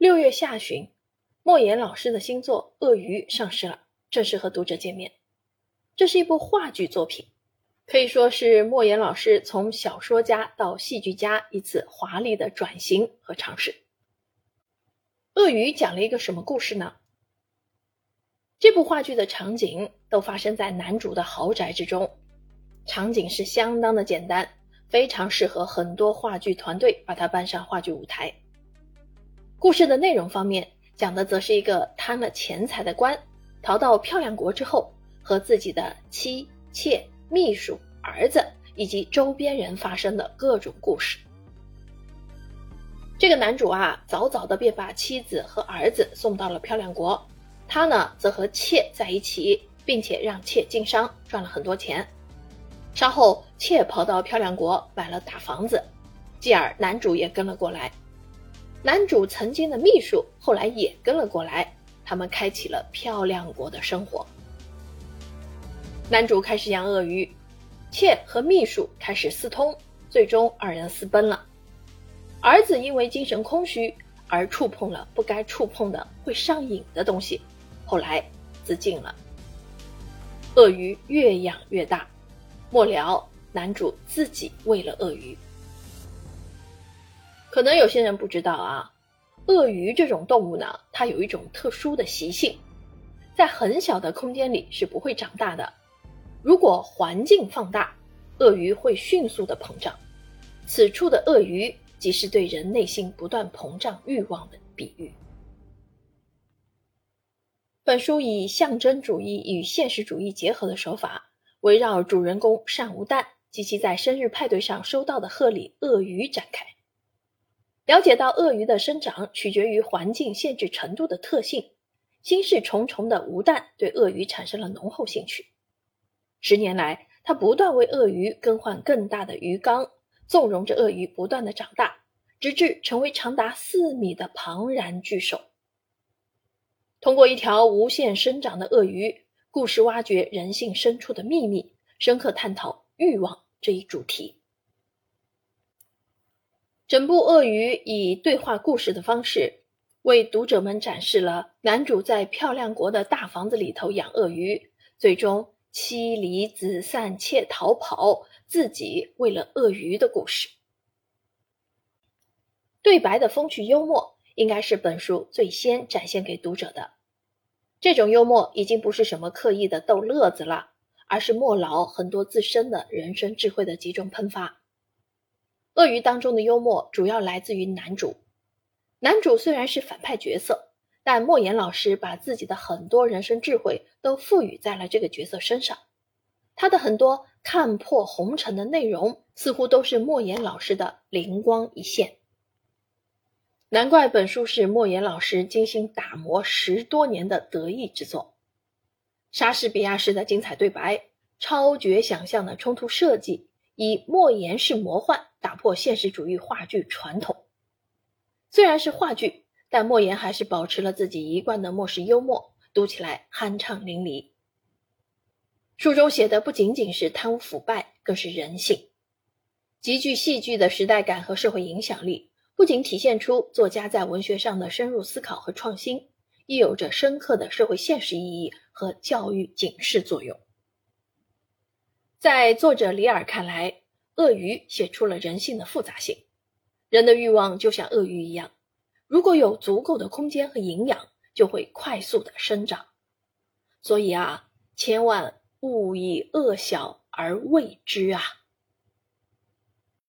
六月下旬，莫言老师的新作《鳄鱼》上市了，正式和读者见面。这是一部话剧作品，可以说是莫言老师从小说家到戏剧家一次华丽的转型和尝试。《鳄鱼》讲了一个什么故事呢？这部话剧的场景都发生在男主的豪宅之中，场景是相当的简单，非常适合很多话剧团队把它搬上话剧舞台。故事的内容方面，讲的则是一个贪了钱财的官，逃到漂亮国之后，和自己的妻妾、秘书、儿子以及周边人发生的各种故事。这个男主啊，早早的便把妻子和儿子送到了漂亮国，他呢，则和妾在一起，并且让妾经商，赚了很多钱。稍后，妾跑到漂亮国买了大房子，继而男主也跟了过来。男主曾经的秘书后来也跟了过来，他们开启了漂亮国的生活。男主开始养鳄鱼，妾和秘书开始私通，最终二人私奔了。儿子因为精神空虚而触碰了不该触碰的会上瘾的东西，后来自尽了。鳄鱼越养越大，末了男主自己喂了鳄鱼。可能有些人不知道啊，鳄鱼这种动物呢，它有一种特殊的习性，在很小的空间里是不会长大的。如果环境放大，鳄鱼会迅速的膨胀。此处的鳄鱼即是对人内心不断膨胀欲望的比喻。本书以象征主义与现实主义结合的手法，围绕主人公单无蛋及其在生日派对上收到的贺礼鳄鱼展开。了解到鳄鱼的生长取决于环境限制程度的特性，心事重重的吴旦对鳄鱼产生了浓厚兴趣。十年来，他不断为鳄鱼更换更大的鱼缸，纵容着鳄鱼不断的长大，直至成为长达四米的庞然巨兽。通过一条无限生长的鳄鱼，故事挖掘人性深处的秘密，深刻探讨欲望这一主题。整部《鳄鱼》以对话故事的方式，为读者们展示了男主在漂亮国的大房子里头养鳄鱼，最终妻离子散、且逃跑，自己为了鳄鱼的故事。对白的风趣幽默，应该是本书最先展现给读者的。这种幽默已经不是什么刻意的逗乐子了，而是莫老很多自身的人生智慧的集中喷发。鳄鱼当中的幽默主要来自于男主。男主虽然是反派角色，但莫言老师把自己的很多人生智慧都赋予在了这个角色身上。他的很多看破红尘的内容，似乎都是莫言老师的灵光一现。难怪本书是莫言老师精心打磨十多年的得意之作。莎士比亚式的精彩对白，超绝想象的冲突设计。以莫言式魔幻打破现实主义话剧传统。虽然是话剧，但莫言还是保持了自己一贯的末世幽默，读起来酣畅淋漓。书中写的不仅仅是贪污腐败，更是人性，极具戏剧的时代感和社会影响力。不仅体现出作家在文学上的深入思考和创新，亦有着深刻的社会现实意义和教育警示作用。在作者里尔看来，鳄鱼写出了人性的复杂性。人的欲望就像鳄鱼一样，如果有足够的空间和营养，就会快速的生长。所以啊，千万勿以恶小而为之啊！